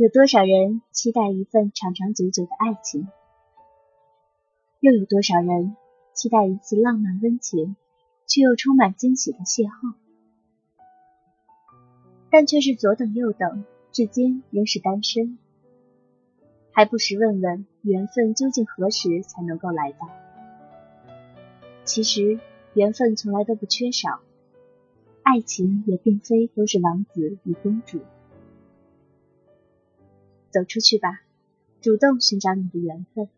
有多少人期待一份长长久久的爱情？又有多少人期待一次浪漫温情却又充满惊喜的邂逅？但却是左等右等，至今仍是单身，还不时问问缘分究竟何时才能够来到？其实缘分从来都不缺少，爱情也并非都是王子与公主。走出去吧，主动寻找你的缘分，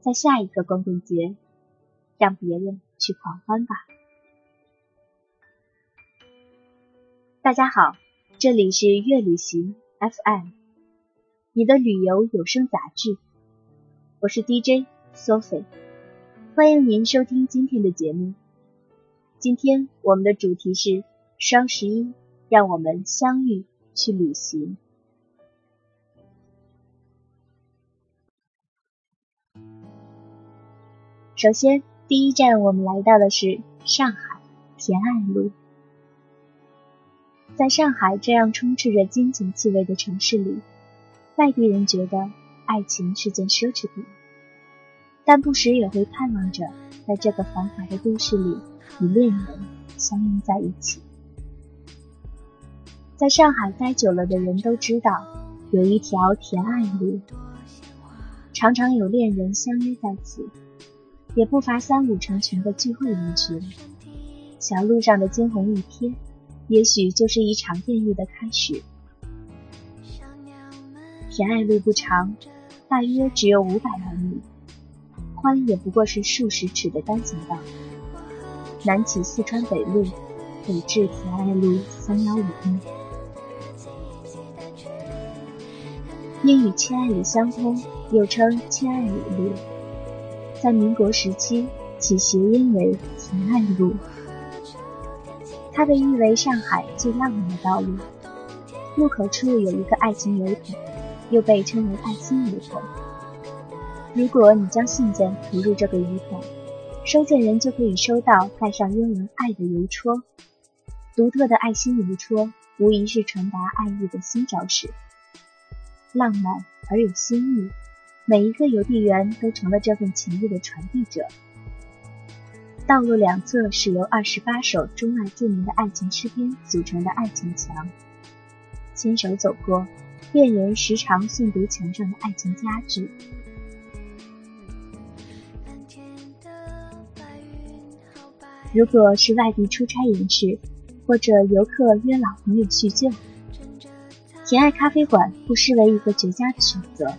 在下一个光棍节，让别人去狂欢吧。大家好，这里是月旅行 FM，你的旅游有声杂志，我是 DJ Sophie，欢迎您收听今天的节目。今天我们的主题是双十一，让我们相遇去旅行。首先，第一站我们来到的是上海田爱路。在上海这样充斥着金钱气味的城市里，外地人觉得爱情是件奢侈品，但不时也会盼望着在这个繁华的都市里与恋人相拥在一起。在上海待久了的人都知道，有一条田爱路，常常有恋人相约在此，也不乏三五成群的聚会人群。小路上的惊鸿一瞥。也许就是一场艳遇的开始。田爱路不长，大约只有五百来米，宽也不过是数十尺的单行道。南起四川北路，北至田爱路三幺五一。因与千爱里相通，又称千爱里路，在民国时期起谐音为田爱路。它被誉为上海最浪漫的道路。路口处有一个爱情邮筒，又被称为爱心邮筒。如果你将信件投入这个邮筒，收件人就可以收到盖上英文“爱”的邮戳。独特的爱心邮戳，无疑是传达爱意的新招式。浪漫而有新意，每一个邮递员都成了这份情谊的传递者。道路两侧是由二十八首中外著名的爱情诗篇组成的爱情墙，牵手走过，恋人时常诵读墙上的爱情佳句。如果是外地出差人士，或者游客约老朋友叙旧，甜爱咖啡馆不失为一个绝佳的选择。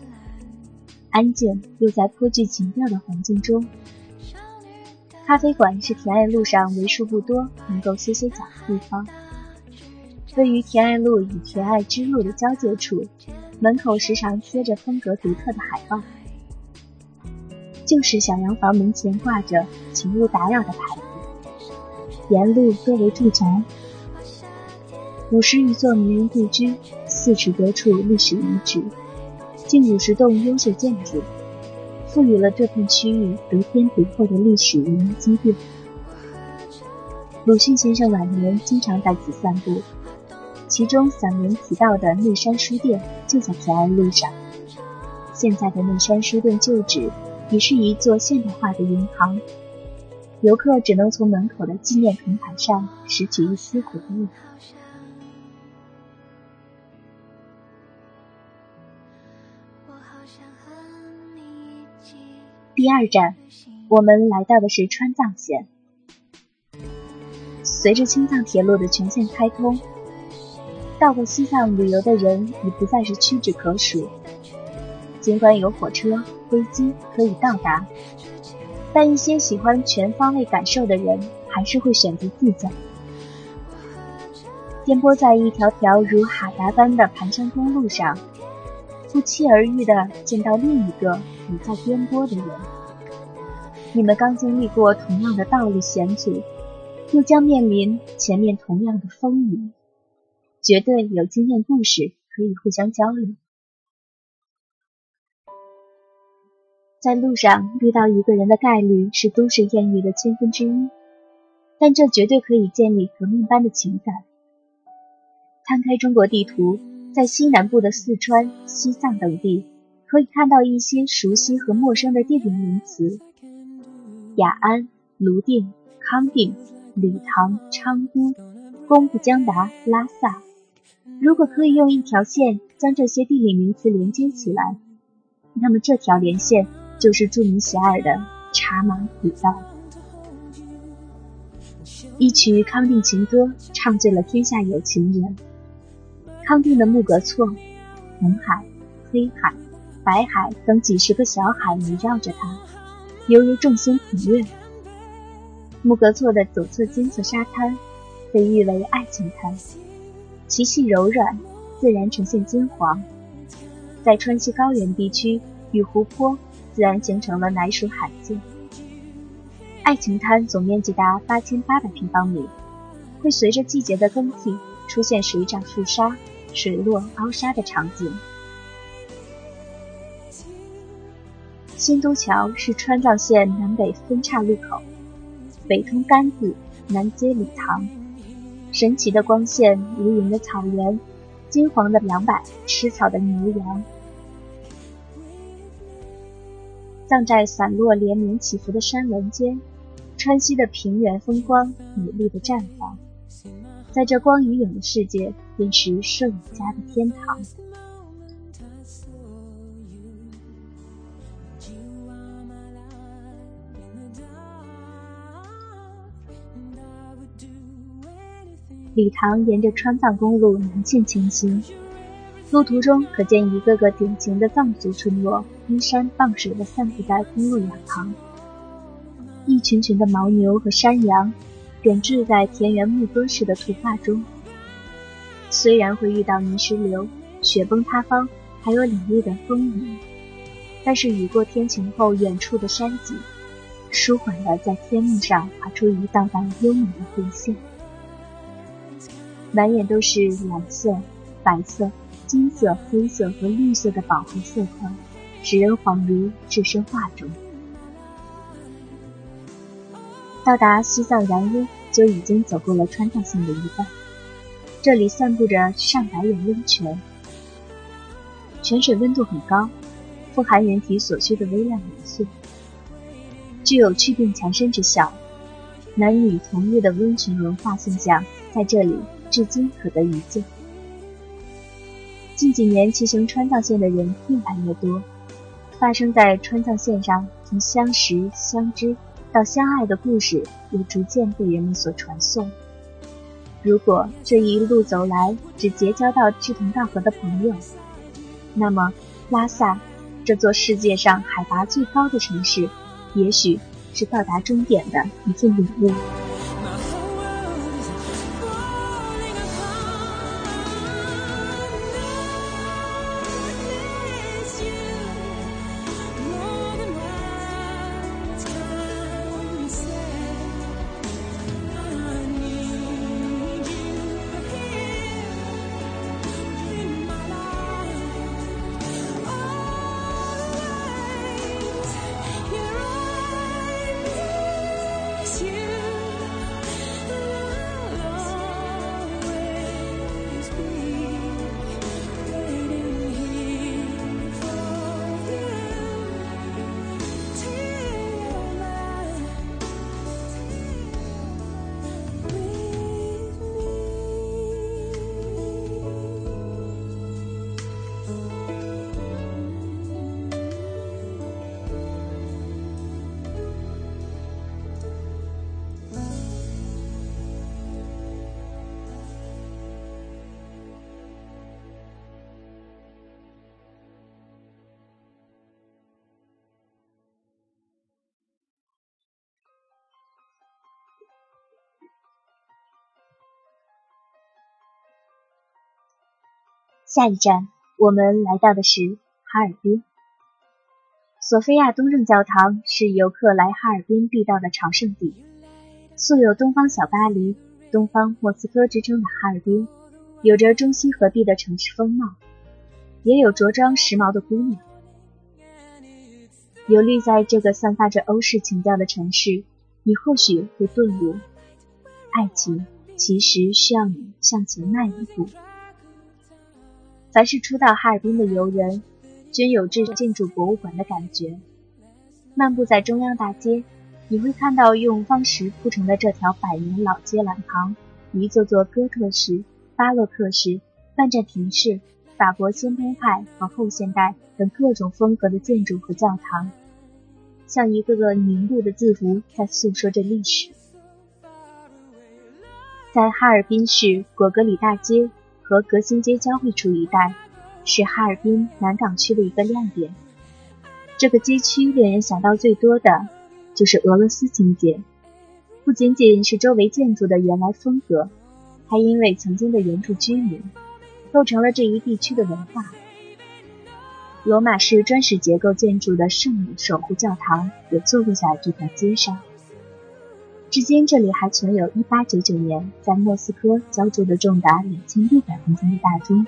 安静又在颇具情调的环境中。咖啡馆是田爱路上为数不多能够歇歇脚的地方。位于田爱路与田爱之路的交界处，门口时常贴着风格独特的海报。旧式小洋房门前挂着“请勿打扰”的牌子，沿路多为住宅。五十余座名人故居，四十多处历史遗址，近五十栋优秀建筑。赋予了这片区域得天独厚的历史文明积淀。鲁迅先生晚年经常在此散步，其中散文提到的内山书店就在田安路上。现在的内山书店旧址已是一座现代化的银行，游客只能从门口的纪念铜牌上拾取一丝回忆。第二站，我们来到的是川藏线。随着青藏铁路的全线开通，到过西藏旅游的人已不再是屈指可数。尽管有火车、飞机可以到达，但一些喜欢全方位感受的人还是会选择自驾。颠簸在一条条如哈达般的盘山公路上，不期而遇的见到另一个。你在颠簸的人，你们刚经历过同样的道路险阻，又将面临前面同样的风雨，绝对有经验故事可以互相交流。在路上遇到一个人的概率是都市艳遇的千分之一，但这绝对可以建立革命般的情感。摊开中国地图。在西南部的四川、西藏等地，可以看到一些熟悉和陌生的地理名词：雅安、泸定、康定、理塘、昌都、工布江达、拉萨。如果可以用一条线将这些地理名词连接起来，那么这条连线就是著名遐迩的茶马古道。一曲康定情歌，唱醉了天下有情人。康定的木格措，红海、黑海、白海等几十个小海围绕着它，犹如众星捧月。木格措的左侧金色沙滩，被誉为爱情滩。其细柔软，自然呈现金黄。在川西高原地区与湖泊，自然形成了乃属罕见。爱情滩总面积达八千八百平方米，会随着季节的更替出现水涨覆沙、水落凹沙的场景。新都桥是川藏线南北分岔路口，北通甘孜，南接理塘。神奇的光线，如云的草原，金黄的两百吃草的牛羊，藏寨散落连绵起伏的山峦间，川西的平原风光美丽的绽放，在这光与影的世界，便是摄影家的天堂。李唐沿着川藏公路南进前行，路途中可见一个个典型的藏族村落，依山傍水地散布在公路两旁。一群群的牦牛和山羊，点缀在田园牧歌式的图画中。虽然会遇到泥石流、雪崩塌方，还有凛冽的风雨，但是雨过天晴后，远处的山脊，舒缓地在天幕上划出一道道优美的弧线。满眼都是蓝色、白色、金色、灰色和绿色的饱和色块，使人恍如置身画中。到达西藏然乌，就已经走过了川藏线的一半。这里散布着上百眼温泉，泉水温度很高，富含人体所需的微量元素，具有祛病强身之效。男女同浴的温泉文化现象在这里。至今可得一见。近几年骑行川藏线的人越来越多，发生在川藏线上从相识、相知到相爱的故事也逐渐被人们所传颂。如果这一路走来只结交到志同道合的朋友，那么拉萨这座世界上海拔最高的城市，也许是到达终点的一份礼物。下一站，我们来到的是哈尔滨。索菲亚东正教堂是游客来哈尔滨必到的朝圣地。素有“东方小巴黎”“东方莫斯科”之称的哈尔滨，有着中西合璧的城市风貌，也有着装时髦的姑娘。游历在这个散发着欧式情调的城市，你或许会顿悟：爱情其实需要你向前迈一步。凡是初到哈尔滨的游人，均有这建筑博物馆的感觉。漫步在中央大街，你会看到用方石铺成的这条百年老街栏旁，一座座哥特式、巴洛克式、半占庭式、法国先锋派和后现代等各种风格的建筑和教堂，像一个个凝固的字符，在诉说着历史。在哈尔滨市果戈里大街。和革新街交汇处一带，是哈尔滨南岗区的一个亮点。这个街区令人想到最多的，就是俄罗斯情节。不仅仅是周围建筑的原来风格，还因为曾经的原住居民，构成了这一地区的文化。罗马式砖石结构建筑的圣母守护教堂也坐落在这条街上。至今，这里还存有1899年在莫斯科浇筑的重达2600公斤的大钟。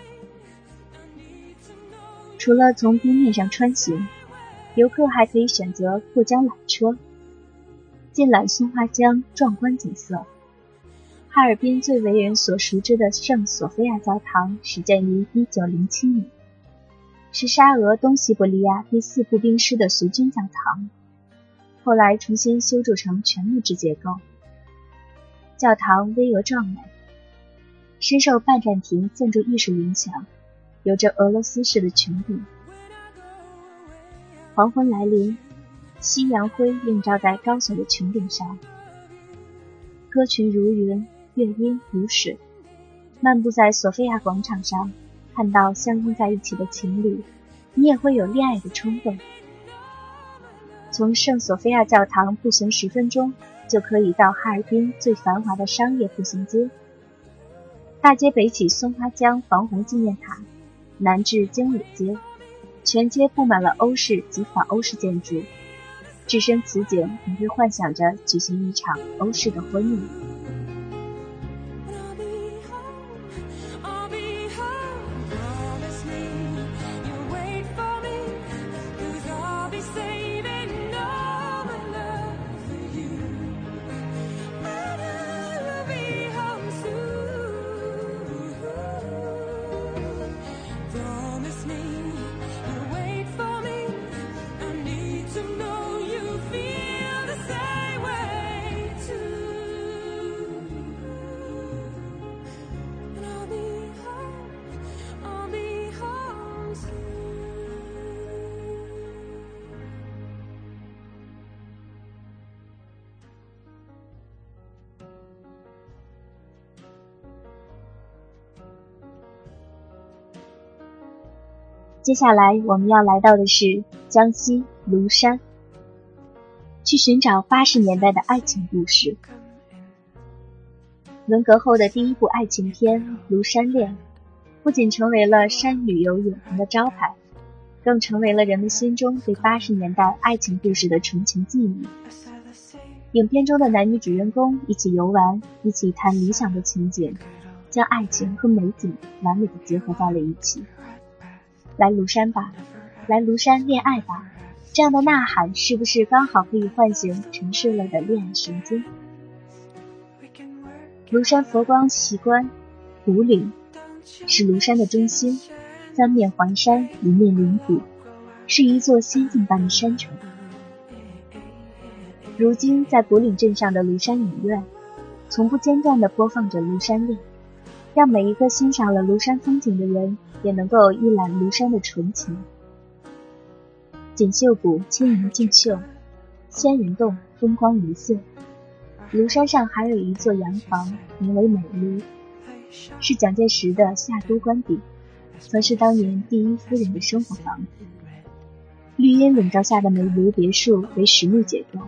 除了从冰面上穿行，游客还可以选择过江缆车，尽览松花江壮观景色。哈尔滨最为人所熟知的圣索菲亚教堂始建于1907年，是沙俄东西伯利亚第四步兵师的随军教堂。后来重新修筑成全木质结构，教堂巍峨壮美，深受拜占庭建筑艺术影响，有着俄罗斯式的穹顶。黄昏来临，夕阳辉映照在高耸的穹顶上，歌群如云，乐音如水。漫步在索菲亚广场上，看到相拥在一起的情侣，你也会有恋爱的冲动。从圣索菲亚教堂步行十分钟，就可以到哈尔滨最繁华的商业步行街。大街北起松花江防洪纪念塔，南至经纬街，全街布满了欧式及仿欧式建筑。置身此景，你会幻想着举行一场欧式的婚礼。接下来我们要来到的是江西庐山，去寻找八十年代的爱情故事。文革后的第一部爱情片《庐山恋》，不仅成为了山旅游永恒的招牌，更成为了人们心中对八十年代爱情故事的纯情记忆。影片中的男女主人公一起游玩，一起谈理想的情景，将爱情和美景完美的结合在了一起。来庐山吧，来庐山恋爱吧，这样的呐喊是不是刚好可以唤醒沉睡了的恋爱神经？庐山佛光奇观，古岭是庐山的中心，三面环山，一面临谷，是一座仙境般的山城。如今在古岭镇上的庐山影院，从不间断地播放着《庐山恋》，让每一个欣赏了庐山风景的人。也能够一览庐山的纯情。锦绣谷轻盈竞秀，仙人洞风光一色。庐山上还有一座洋房，名为美庐，是蒋介石的夏都官邸，曾是当年第一夫人的生活房。绿荫笼罩下的美庐别墅为实木结构，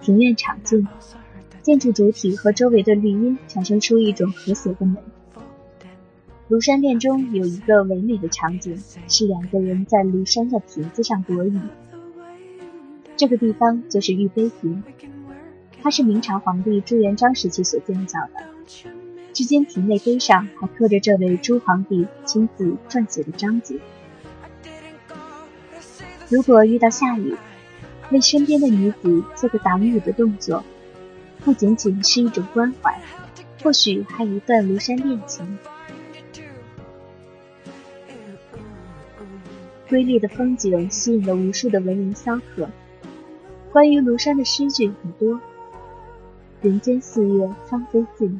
庭院敞净，建筑主体和周围的绿荫产生出一种和谐的美。庐山恋中有一个唯美的场景，是两个人在庐山的亭子上躲雨。这个地方就是玉碑亭，它是明朝皇帝朱元璋时期所建造的，至今亭内碑上还刻着这位朱皇帝亲自撰写的章节。如果遇到下雨，为身边的女子做个挡雨的动作，不仅仅是一种关怀，或许还有一段庐山恋情。瑰丽的风景吸引了无数的文人骚客。关于庐山的诗句很多：“人间四月芳菲尽，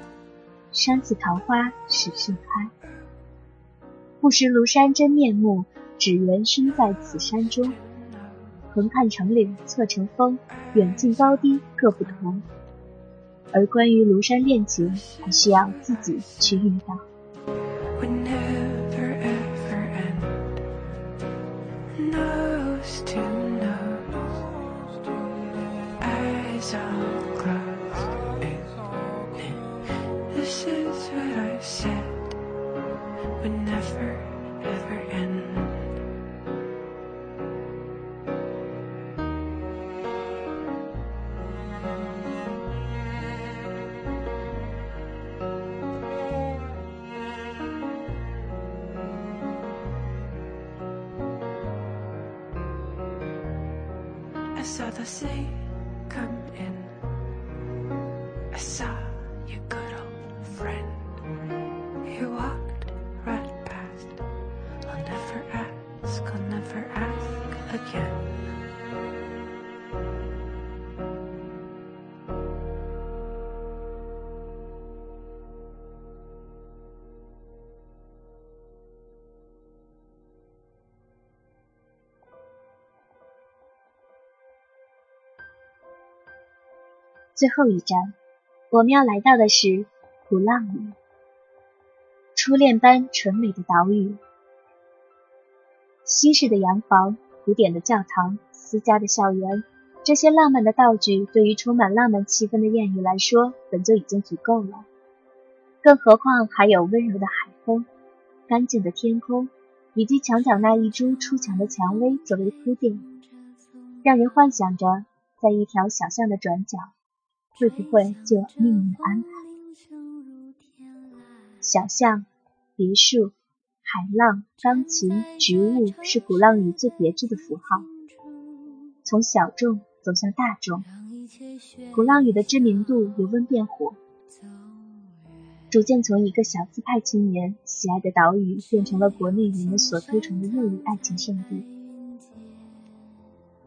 山寺桃花始盛开。不识庐山真面目，只缘身在此山中。横看成岭侧成峰，远近高低各不同。而关于庐山恋情，还需要自己去遇到。”我想 again. 最后一站，我们要来到的是鼓浪屿。初恋般纯美的岛屿，西式的洋房、古典的教堂、私家的校园，这些浪漫的道具，对于充满浪漫气氛的艳遇来说，本就已经足够了。更何况还有温柔的海风、干净的天空，以及墙角那一株出墙的蔷薇作为铺垫，让人幻想着在一条小巷的转角。会不会就有命运的安排？小巷、别墅、海浪、钢琴、植物，是鼓浪屿最别致的符号。从小众走向大众，鼓浪屿的知名度由温变火，逐渐从一个小资派青年喜爱的岛屿，变成了国内人们所推崇的热语爱情圣地。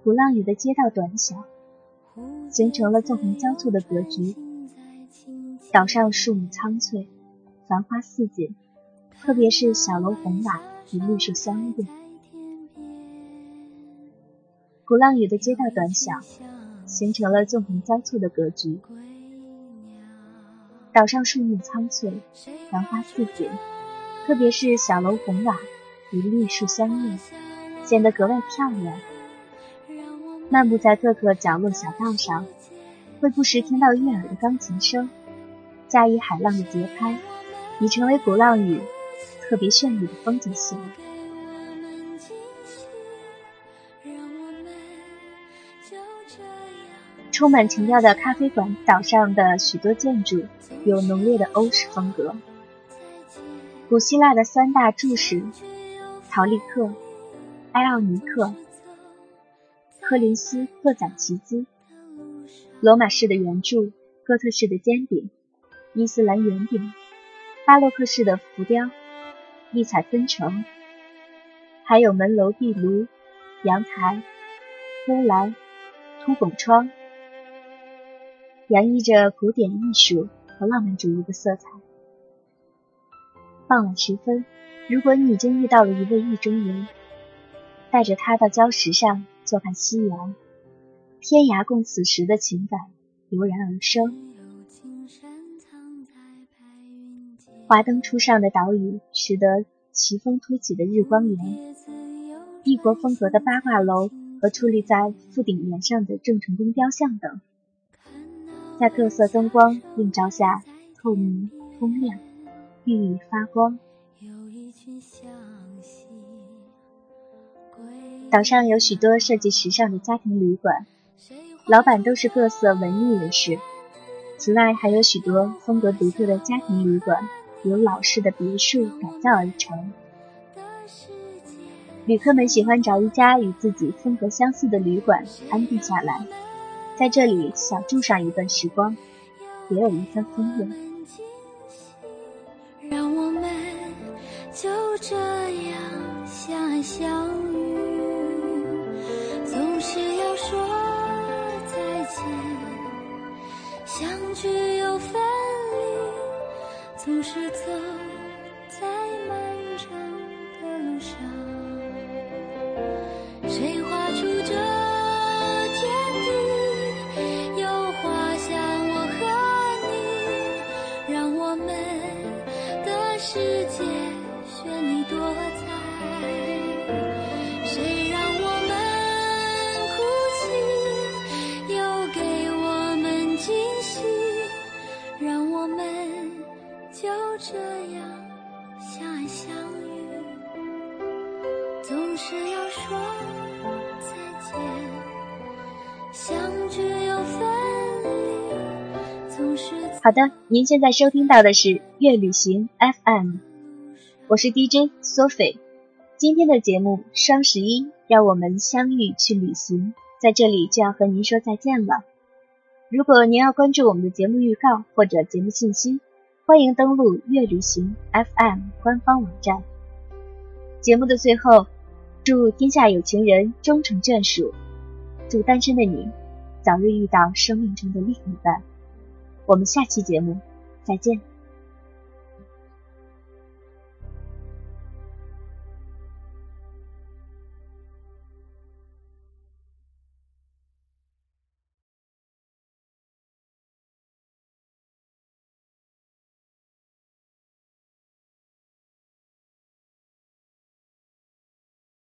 鼓浪屿的街道短小。形成了纵横交错的格局。岛上树木苍翠，繁花似锦，特别是小楼红瓦与绿树相映。鼓浪屿的街道短小，形成了纵横交错的格局。岛上树木苍翠，繁花似锦，特别是小楼红瓦与绿树相映，显得格外漂亮。漫步在各个角落小道上，会不时听到悦耳的钢琴声，驾驭海浪的节拍，已成为鼓浪屿特别绚丽的风景线。充满情调的咖啡馆，岛上的许多建筑有浓烈的欧式风格。古希腊的三大柱石：陶丽克、埃奥尼克。柯林斯各展其姿，罗马式的圆柱，哥特式的尖顶，伊斯兰圆顶，巴洛克式的浮雕，异彩纷呈，还有门楼壁炉、阳台、波栏、凸拱窗，洋溢着古典艺术和浪漫主义的色彩。傍晚时分，如果你已经遇到了一位意中人，带着他到礁石上。坐看夕阳，天涯共此时的情感油然而生。华灯初上的岛屿，使得奇峰突起的日光岩、异国风格的八卦楼和矗立在富顶岩上的郑成功雕像等，在各色灯光映照下，透明通亮，熠熠发光。岛上有许多设计时尚的家庭旅馆，老板都是各色文艺人士。此外，还有许多风格独特的家庭旅馆，由老式的别墅改造而成。旅客们喜欢找一家与自己风格相似的旅馆安定下来，在这里小住上一段时光，别有一番风味。让我们就这样相爱相遇。是要说再见，相聚又分，总是走在漫长的路上。谁画出这天地，又画下我和你，让我们的世界绚丽多彩。这样相爱相遇。总是要说再见，相聚又分离，总是好的，您现在收听到的是乐旅行 FM，我是 DJ Sophie。今天的节目双十一，让我们相遇去旅行，在这里就要和您说再见了。如果您要关注我们的节目预告或者节目信息，欢迎登录月旅行 FM 官方网站。节目的最后，祝天下有情人终成眷属，祝单身的你早日遇到生命中的另一半。我们下期节目再见。